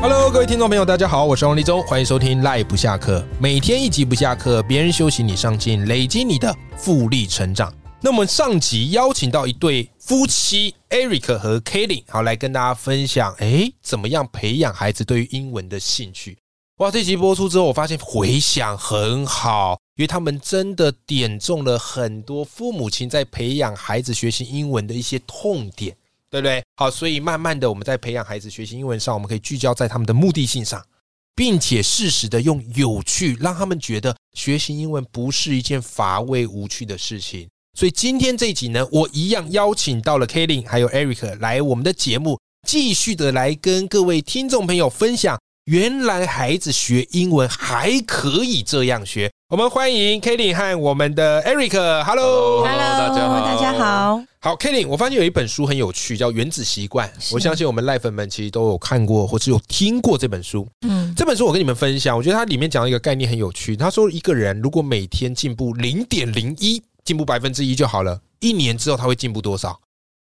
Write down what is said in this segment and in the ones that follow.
Hello，各位听众朋友，大家好，我是王立忠，欢迎收听赖不下课，每天一集不下课，别人休息你上进，累积你的复利成长。那我们上集邀请到一对夫妻 Eric 和 Kelly，好来跟大家分享，哎，怎么样培养孩子对于英文的兴趣？哇，这集播出之后，我发现回响很好，因为他们真的点中了很多父母亲在培养孩子学习英文的一些痛点。对不对？好，所以慢慢的，我们在培养孩子学习英文上，我们可以聚焦在他们的目的性上，并且适时的用有趣，让他们觉得学习英文不是一件乏味无趣的事情。所以今天这一集呢，我一样邀请到了 k a l i n 还有 Eric 来我们的节目，继续的来跟各位听众朋友分享，原来孩子学英文还可以这样学。我们欢迎 Kelly 和我们的 Eric，Hello，Hello，大家好，大家好。好 k e l l y 我发现有一本书很有趣，叫《原子习惯》。我相信我们赖粉们其实都有看过，或是有听过这本书。嗯，这本书我跟你们分享，我觉得它里面讲一个概念很有趣。他说，一个人如果每天进步零点零一，进步百分之一就好了，一年之后他会进步多少？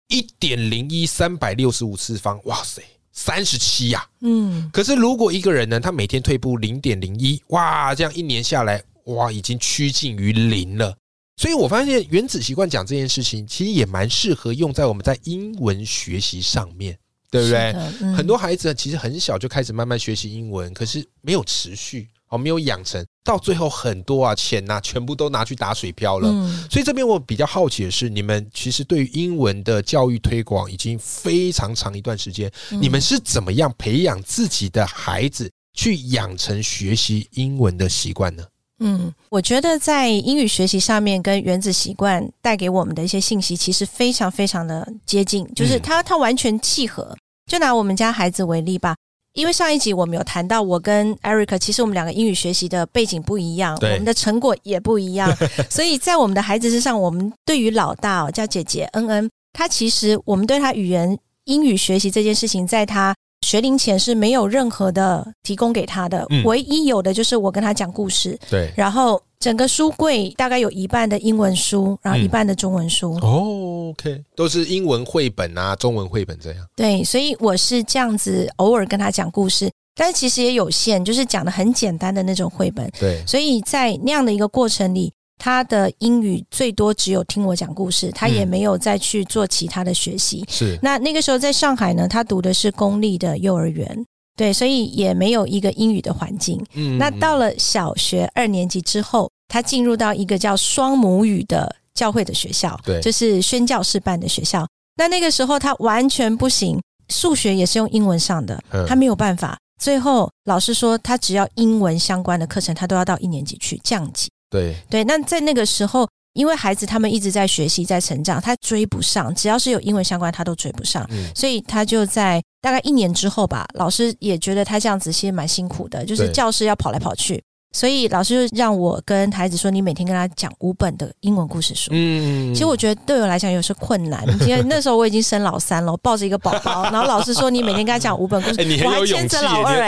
一点零一三百六十五次方，哇塞，三十七呀！嗯，可是如果一个人呢，他每天退步零点零一，哇，这样一年下来，哇，已经趋近于零了。所以我发现原子习惯讲这件事情，其实也蛮适合用在我们在英文学习上面，对不对？很多孩子其实很小就开始慢慢学习英文，可是没有持续哦，没有养成，到最后很多啊钱呐，全部都拿去打水漂了。所以这边我比较好奇的是，你们其实对于英文的教育推广已经非常长一段时间，你们是怎么样培养自己的孩子去养成学习英文的习惯呢？嗯，我觉得在英语学习上面，跟原子习惯带给我们的一些信息，其实非常非常的接近，就是它它完全契合。就拿我们家孩子为例吧，因为上一集我们有谈到，我跟 Eric 其实我们两个英语学习的背景不一样，我们的成果也不一样，所以在我们的孩子身上，我们对于老大叫姐姐恩恩，她其实我们对她语言英语学习这件事情，在她。学龄前是没有任何的提供给她的，唯一有的就是我跟她讲故事。对，然后整个书柜大概有一半的英文书，然后一半的中文书。哦，OK，都是英文绘本啊，中文绘本这样。对，所以我是这样子偶尔跟他讲故事，但是其实也有限，就是讲的很简单的那种绘本。对，所以在那样的一个过程里。他的英语最多只有听我讲故事，他也没有再去做其他的学习。是那那个时候在上海呢，他读的是公立的幼儿园，对，所以也没有一个英语的环境。嗯，那到了小学二年级之后，他进入到一个叫双母语的教会的学校，对，就是宣教士办的学校。那那个时候他完全不行，数学也是用英文上的，他没有办法。最后老师说，他只要英文相关的课程，他都要到一年级去降级。对对，那在那个时候，因为孩子他们一直在学习，在成长，他追不上，只要是有英文相关，他都追不上，所以他就在大概一年之后吧，老师也觉得他这样子其实蛮辛苦的，就是教师要跑来跑去。所以老师就让我跟孩子说：“你每天跟他讲五本的英文故事书。”嗯，其实我觉得对我来讲有时困难，因为那时候我已经生老三了，我抱着一个宝宝，然后老师说：“你每天跟他讲五本故事。”你很有勇气，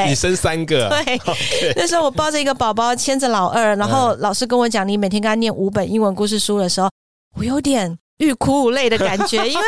你生三个。对，那时候我抱着一个宝宝，牵着老二，然后老师跟我讲：“你每天跟他念五本英文故事书的时候，我有点。”欲哭无泪的感觉，因为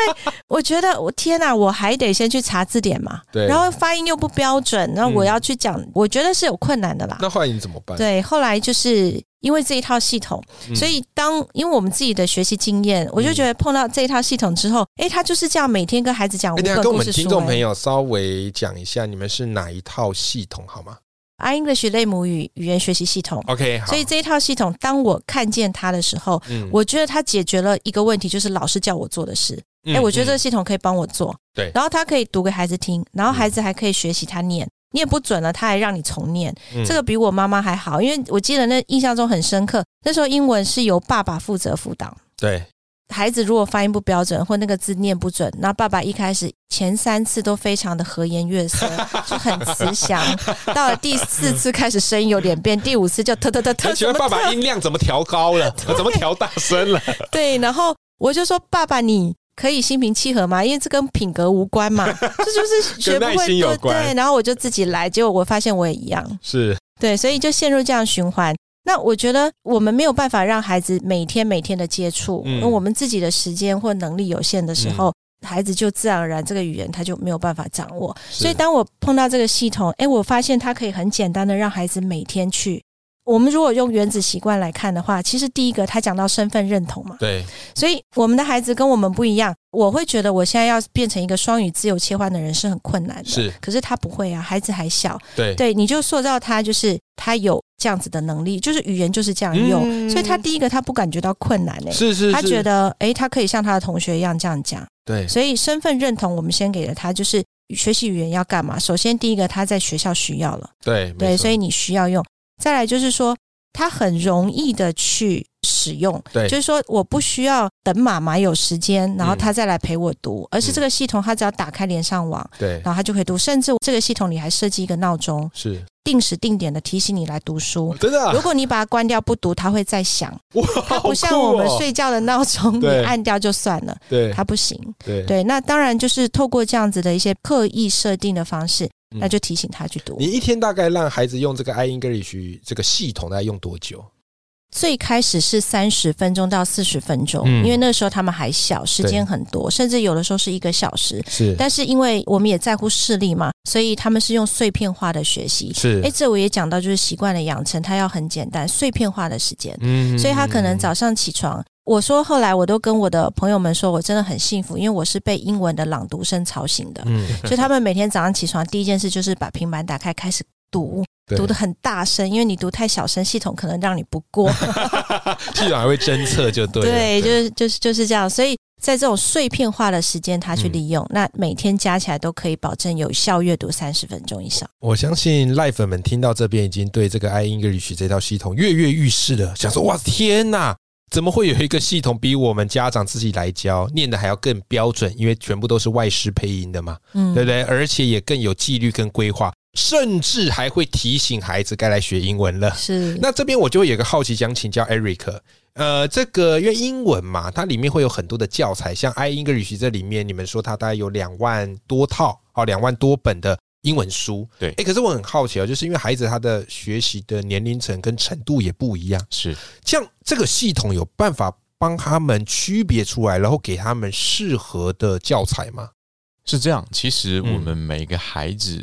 我觉得我天哪，我还得先去查字典嘛，对，然后发音又不标准，那我要去讲，我觉得是有困难的啦。那后来你怎么办？对，后来就是因为这一套系统，所以当因为我们自己的学习经验，我就觉得碰到这一套系统之后，哎，他就是这样每天跟孩子讲五个故事跟我们听众朋友稍微讲一下，你们是哪一套系统好吗？iEnglish 类母语语言学习系统，OK，所以这一套系统，当我看见它的时候，嗯，我觉得它解决了一个问题，就是老师叫我做的事。哎，我觉得这个系统可以帮我做，对。然后它可以读给孩子听，然后孩子还可以学习他念，念不准了，他还让你重念。这个比我妈妈还好，因为我记得那印象中很深刻，那时候英文是由爸爸负责辅导，对。孩子如果发音不标准或那个字念不准，那爸爸一开始前三次都非常的和颜悦色，就很慈祥。到了第四次开始声音有点变，第五次就特特特特。请问爸爸音量怎么调高了？怎么调大声了？对，然后我就说爸爸，你可以心平气和吗？因为这跟品格无关嘛，这就是学不会对。然后我就自己来，结果我发现我也一样，是对，所以就陷入这样循环。那我觉得我们没有办法让孩子每天每天的接触，因为我们自己的时间或能力有限的时候，孩子就自然而然这个语言他就没有办法掌握。所以当我碰到这个系统，哎，我发现它可以很简单的让孩子每天去。我们如果用原子习惯来看的话，其实第一个他讲到身份认同嘛，对，所以我们的孩子跟我们不一样。我会觉得我现在要变成一个双语自由切换的人是很困难的，是，可是他不会啊，孩子还小，对，对，你就塑造他，就是他有这样子的能力，就是语言就是这样用，所以他第一个他不感觉到困难嘞，是是是，他觉得哎，他可以像他的同学一样这样讲，对，所以身份认同我们先给了他，就是学习语言要干嘛？首先第一个他在学校需要了，对对，所以你需要用，再来就是说。它很容易的去使用，对，就是说我不需要等妈妈有时间，然后她再来陪我读，而是这个系统它只要打开连上网，对，然后他就可以读，甚至这个系统里还设计一个闹钟，是定时定点的提醒你来读书，真的。如果你把它关掉不读，它会再响，哇它不像我们睡觉的闹钟，你按掉就算了，对，它不行，对对。那当然就是透过这样子的一些刻意设定的方式。那就提醒他去读。你一天大概让孩子用这个 i English 这个系统，大概用多久？最开始是三十分钟到四十分钟，因为那时候他们还小，时间很多，甚至有的时候是一个小时。是，但是因为我们也在乎视力嘛，所以他们是用碎片化的学习。是，哎，这我也讲到，就是习惯的养成，它要很简单，碎片化的时间。嗯，所以他可能早上起床。我说后来我都跟我的朋友们说，我真的很幸福，因为我是被英文的朗读声吵醒的。嗯，所以他们每天早上起床第一件事就是把平板打开，开始读，读的很大声，因为你读太小声，系统可能让你不过。系统还会侦测，就对。对，就是就是就是这样。所以在这种碎片化的时间，他去利用，那每天加起来都可以保证有效阅读三十分钟以上。我相信赖粉们听到这边，已经对这个 i English 这套系统跃跃欲试了，想说：哇，天哪！怎么会有一个系统比我们家长自己来教念的还要更标准？因为全部都是外师配音的嘛，嗯，对不对？而且也更有纪律跟规划，甚至还会提醒孩子该来学英文了。是。那这边我就会有个好奇，想请教 Eric，呃，这个因为英文嘛，它里面会有很多的教材，像 i English 这里面，你们说它大概有两万多套，哦，两万多本的。英文书。对，哎，可是我很好奇啊，就是因为孩子他的学习的年龄层跟程度也不一样，是。像这个系统有办法帮他们区别出来，然后给他们适合的教材吗？是这样，其实我们每个孩子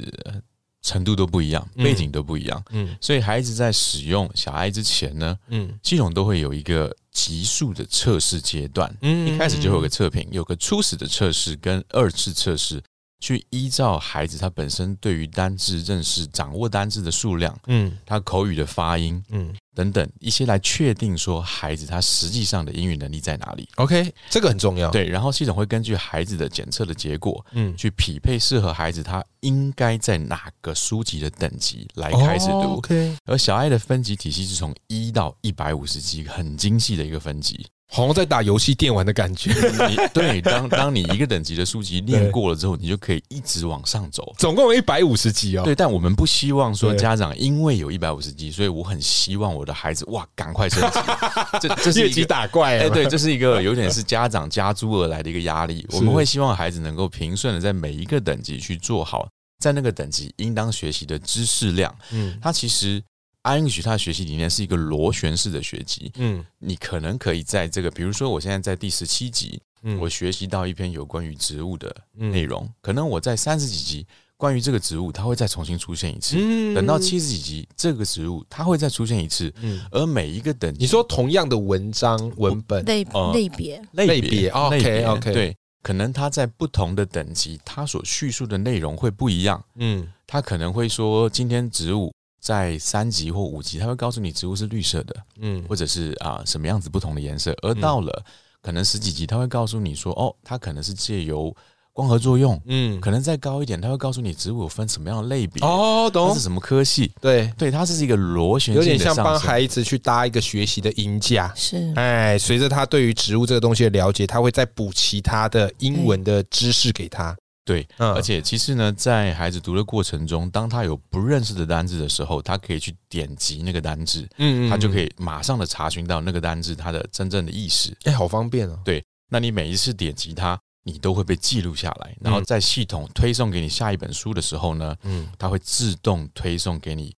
程度都不一样，背景都不一样，嗯，所以孩子在使用小爱之前呢，嗯，系统都会有一个急速的测试阶段，嗯，一开始就会有个测评，有个初始的测试跟二次测试。去依照孩子他本身对于单字认识、掌握单字的数量，嗯，他口语的发音，嗯，等等一些来确定说孩子他实际上的英语能力在哪里。OK，这个很重要。对，然后系统会根据孩子的检测的结果，嗯，去匹配适合孩子他应该在哪个书籍的等级来开始读。OK，而小爱的分级体系是从一到一百五十级，很精细的一个分级。好像在打游戏电玩的感觉。你对，当当你一个等级的书籍练过了之后，你就可以一直往上走。总共有一百五十级哦。对，但我们不希望说家长因为有一百五十级，所以我很希望我的孩子哇赶快升级。这这是越级打怪。哎，对，这是一个有点是家长加诸而来的一个压力。我们会希望孩子能够平顺的在每一个等级去做好，在那个等级应当学习的知识量。嗯，他其实。安许他的学习理念是一个螺旋式的学习。嗯，你可能可以在这个，比如说我现在在第十七集，嗯，我学习到一篇有关于植物的内容，可能我在三十几集关于这个植物，它会再重新出现一次。嗯，等到七十几集，这个植物它会再出现一次。嗯，而每一个等级，你说同样的文章文本类类别类别，OK OK，对，可能它在不同的等级，它所叙述的内容会不一样。嗯，它可能会说今天植物。在三级或五级，他会告诉你植物是绿色的，嗯，或者是啊什么样子不同的颜色。而到了可能十几级，他会告诉你说，哦，它可能是借由光合作用，嗯，可能再高一点，他会告诉你植物有分什么样的类别哦，懂是什么科系？对对，它是一个螺旋，有点像帮孩子去搭一个学习的音架，是哎，随着他对于植物这个东西的了解，他会再补其他的英文的知识给他。对，而且其实呢，在孩子读的过程中，当他有不认识的单字的时候，他可以去点击那个单字，嗯，他就可以马上的查询到那个单字它的真正的意思。哎，好方便哦。对，那你每一次点击它。你都会被记录下来，然后在系统推送给你下一本书的时候呢，嗯，它会自动推送给你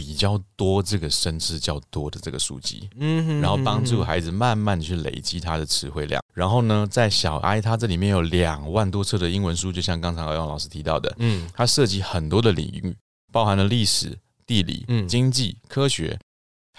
比较多这个生字较多的这个书籍，嗯，然后帮助孩子慢慢去累积他的词汇量。然后呢，在小 I 它这里面有两万多册的英文书，就像刚才杨老师提到的，嗯，它涉及很多的领域，包含了历史、地理、经济、科学。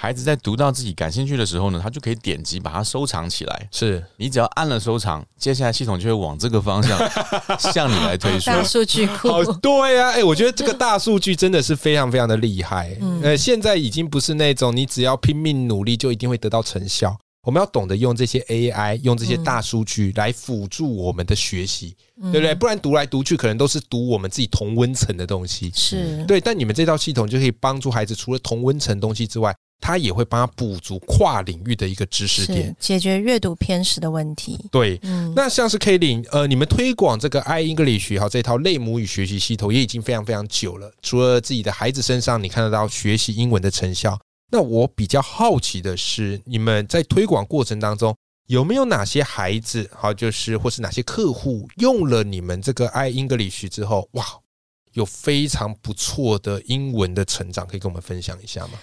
孩子在读到自己感兴趣的时候呢，他就可以点击把它收藏起来。是你只要按了收藏，接下来系统就会往这个方向 向你来推大数据库。对呀，哎，我觉得这个大数据真的是非常非常的厉害。呃，现在已经不是那种你只要拼命努力就一定会得到成效。我们要懂得用这些 AI，用这些大数据来辅助我们的学习，对不对？不然读来读去，可能都是读我们自己同温层的东西。是对，但你们这套系统就可以帮助孩子，除了同温层东西之外。他也会帮他补足跨领域的一个知识点，解决阅读偏食的问题。对，那像是 K 零，呃，你们推广这个 i English 哈这套类母语学习系统也已经非常非常久了。除了自己的孩子身上，你看得到学习英文的成效。那我比较好奇的是，你们在推广过程当中有没有哪些孩子，好，就是或是哪些客户用了你们这个 i English 之后，哇，有非常不错的英文的成长，可以跟我们分享一下吗？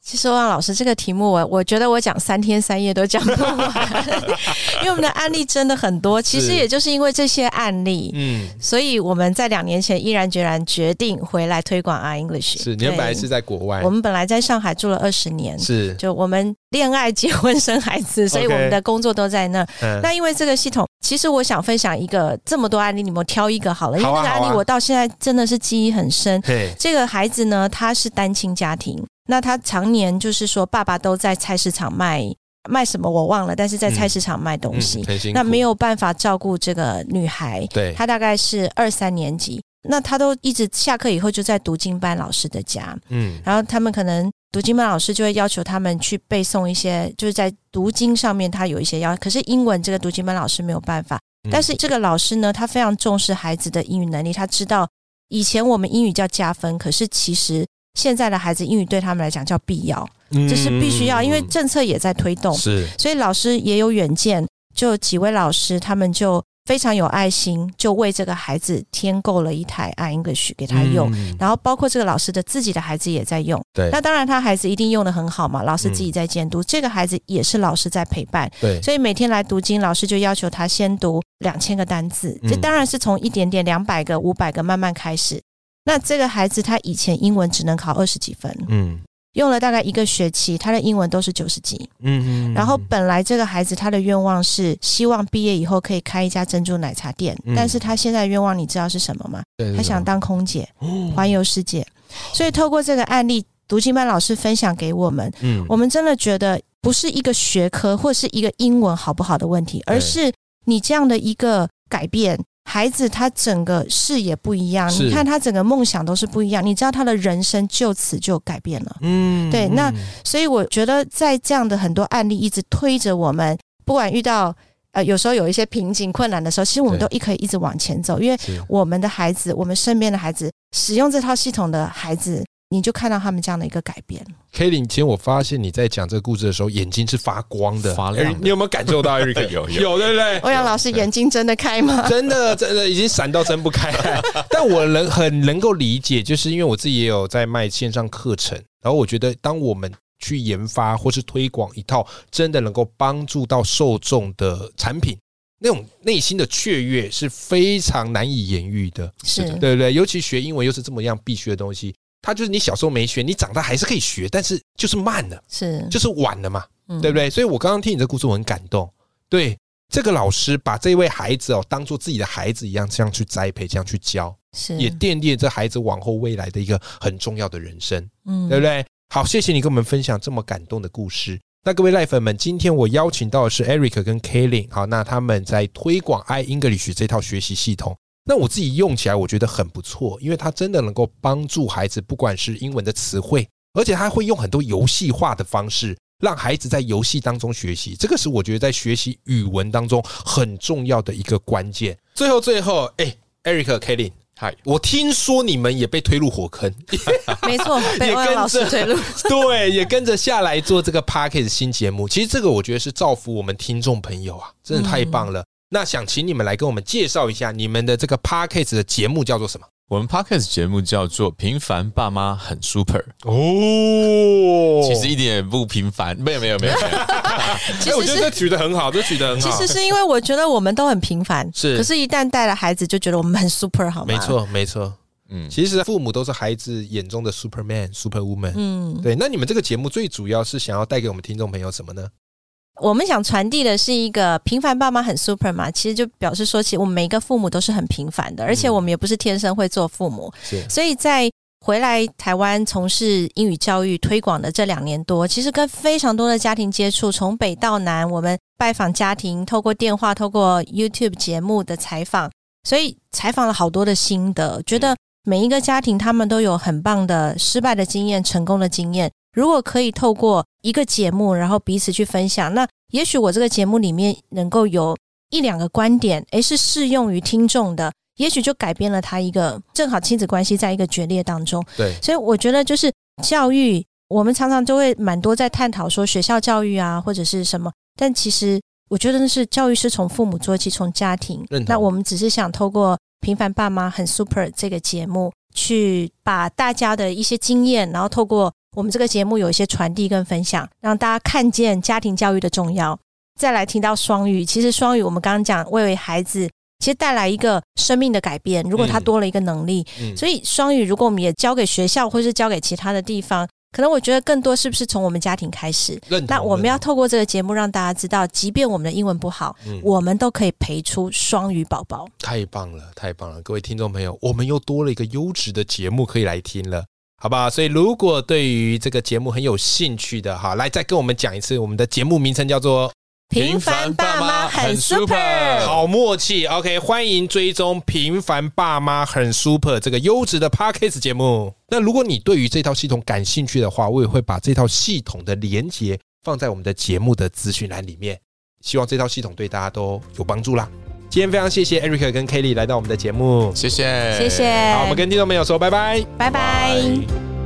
其实，汪老师这个题目，我我觉得我讲三天三夜都讲不完，因为我们的案例真的很多。其实也就是因为这些案例，嗯，所以我们在两年前毅然决然决定回来推广 i English。是，你们本来是在国外，我们本来在上海住了二十年，是，就我们恋爱、结婚、生孩子，所以我们的工作都在那。那因为这个系统，其实我想分享一个这么多案例，你们挑一个好了，因为那个案例我到现在真的是记忆很深。这个孩子呢，他是单亲家庭。那他常年就是说，爸爸都在菜市场卖卖什么我忘了，但是在菜市场卖东西，那没有办法照顾这个女孩。对，他大概是二三年级，那他都一直下课以后就在读经班老师的家。嗯，然后他们可能读经班老师就会要求他们去背诵一些，就是在读经上面他有一些要，可是英文这个读经班老师没有办法。但是这个老师呢，他非常重视孩子的英语能力，他知道以前我们英语叫加分，可是其实。现在的孩子英语对他们来讲叫必要，这是必须要，因为政策也在推动，是，所以老师也有远见，就几位老师他们就非常有爱心，就为这个孩子添购了一台 i English 给他用，然后包括这个老师的自己的孩子也在用，对，那当然他孩子一定用的很好嘛，老师自己在监督，这个孩子也是老师在陪伴，对，所以每天来读经，老师就要求他先读两千个单字，这当然是从一点点两百个、五百个慢慢开始。那这个孩子他以前英文只能考二十几分，嗯，用了大概一个学期，他的英文都是九十几，嗯嗯。然后本来这个孩子他的愿望是希望毕业以后可以开一家珍珠奶茶店，但是他现在愿望你知道是什么吗？他想当空姐，环游世界。所以透过这个案例，读经班老师分享给我们，嗯，我们真的觉得不是一个学科或是一个英文好不好的问题，而是你这样的一个改变。孩子他整个视野不一样，你看他整个梦想都是不一样，你知道他的人生就此就改变了。嗯，对，那所以我觉得在这样的很多案例一直推着我们，不管遇到呃有时候有一些瓶颈困难的时候，其实我们都一可以一直往前走，因为我们的孩子，我们身边的孩子使用这套系统的孩子。你就看到他们这样的一个改变。Kelly，，其实我发现你在讲这个故事的时候，眼睛是发光的，发亮。你有没有感受到？？Eric 有有，对不对？欧阳老师眼睛睁得开吗？真的，真的已经闪到睁不开。但我能很能够理解，就是因为我自己也有在卖线上课程，然后我觉得，当我们去研发或是推广一套真的能够帮助到受众的产品，那种内心的雀跃是非常难以言喻的。是的，对不对？尤其学英文又是这么样必须的东西。他就是你小时候没学，你长大还是可以学，但是就是慢了，是就是晚了嘛，对不对？所以我刚刚听你这故事，我很感动。对这个老师把这位孩子哦当做自己的孩子一样，这样去栽培，这样去教，是也奠定这孩子往后未来的一个很重要的人生，嗯，对不对？好，谢谢你跟我们分享这么感动的故事。那各位赖粉们，今天我邀请到的是 Eric 跟 Kaylin，好，那他们在推广 i English 这套学习系统。那我自己用起来，我觉得很不错，因为它真的能够帮助孩子，不管是英文的词汇，而且它会用很多游戏化的方式，让孩子在游戏当中学习。这个是我觉得在学习语文当中很重要的一个关键。最后，最后，哎，Eric、Kelly。嗨，我听说你们也被推入火坑，没错，被老师推入，对，也跟着下来做这个 p a r k e t 新节目。其实这个我觉得是造福我们听众朋友啊，真的太棒了。那想请你们来跟我们介绍一下你们的这个 podcast 的节目叫做什么？我们 podcast 节目叫做《平凡爸妈很 super》哦，其实一点也不平凡，没有没有没有。其实我觉得这取得很好，这取得很好。其实是因为我觉得我们都很平凡，是。可是，一旦带了孩子，就觉得我们很 super，好吗？没错，没错。嗯，其实父母都是孩子眼中的 superman、superwoman。嗯，对。那你们这个节目最主要是想要带给我们听众朋友什么呢？我们想传递的是一个平凡爸妈很 super 嘛，其实就表示说，其实我们每一个父母都是很平凡的，而且我们也不是天生会做父母。是，所以在回来台湾从事英语教育推广的这两年多，其实跟非常多的家庭接触，从北到南，我们拜访家庭，透过电话，透过 YouTube 节目的采访，所以采访了好多的心得，觉得每一个家庭他们都有很棒的失败的经验，成功的经验。如果可以透过一个节目，然后彼此去分享，那也许我这个节目里面能够有一两个观点，诶，是适用于听众的，也许就改变了他一个正好亲子关系在一个决裂当中。对，所以我觉得就是教育，我们常常都会蛮多在探讨说学校教育啊，或者是什么，但其实我觉得那是教育是从父母做起，从家庭。那我们只是想透过平凡爸妈很 super 这个节目，去把大家的一些经验，然后透过。我们这个节目有一些传递跟分享，让大家看见家庭教育的重要。再来听到双语，其实双语我们刚刚讲，为孩子其实带来一个生命的改变。如果他多了一个能力，所以双语如果我们也交给学校，或是交给其他的地方，可能我觉得更多是不是从我们家庭开始？那我们要透过这个节目让大家知道，即便我们的英文不好，我们都可以培出双语宝宝。太棒了，太棒了！各位听众朋友，我们又多了一个优质的节目可以来听了。好吧，所以如果对于这个节目很有兴趣的，哈，来再跟我们讲一次，我们的节目名称叫做《平凡爸妈很 super》，好默契。OK，欢迎追踪《平凡爸妈很 super》这个优质的 Podcast 节目。那如果你对于这套系统感兴趣的话，我也会把这套系统的连接放在我们的节目的资讯栏里面。希望这套系统对大家都有帮助啦。今天非常谢谢 Eric 跟 Kelly 来到我们的节目，谢谢，谢谢。好，我们跟听众朋友说拜拜，拜拜。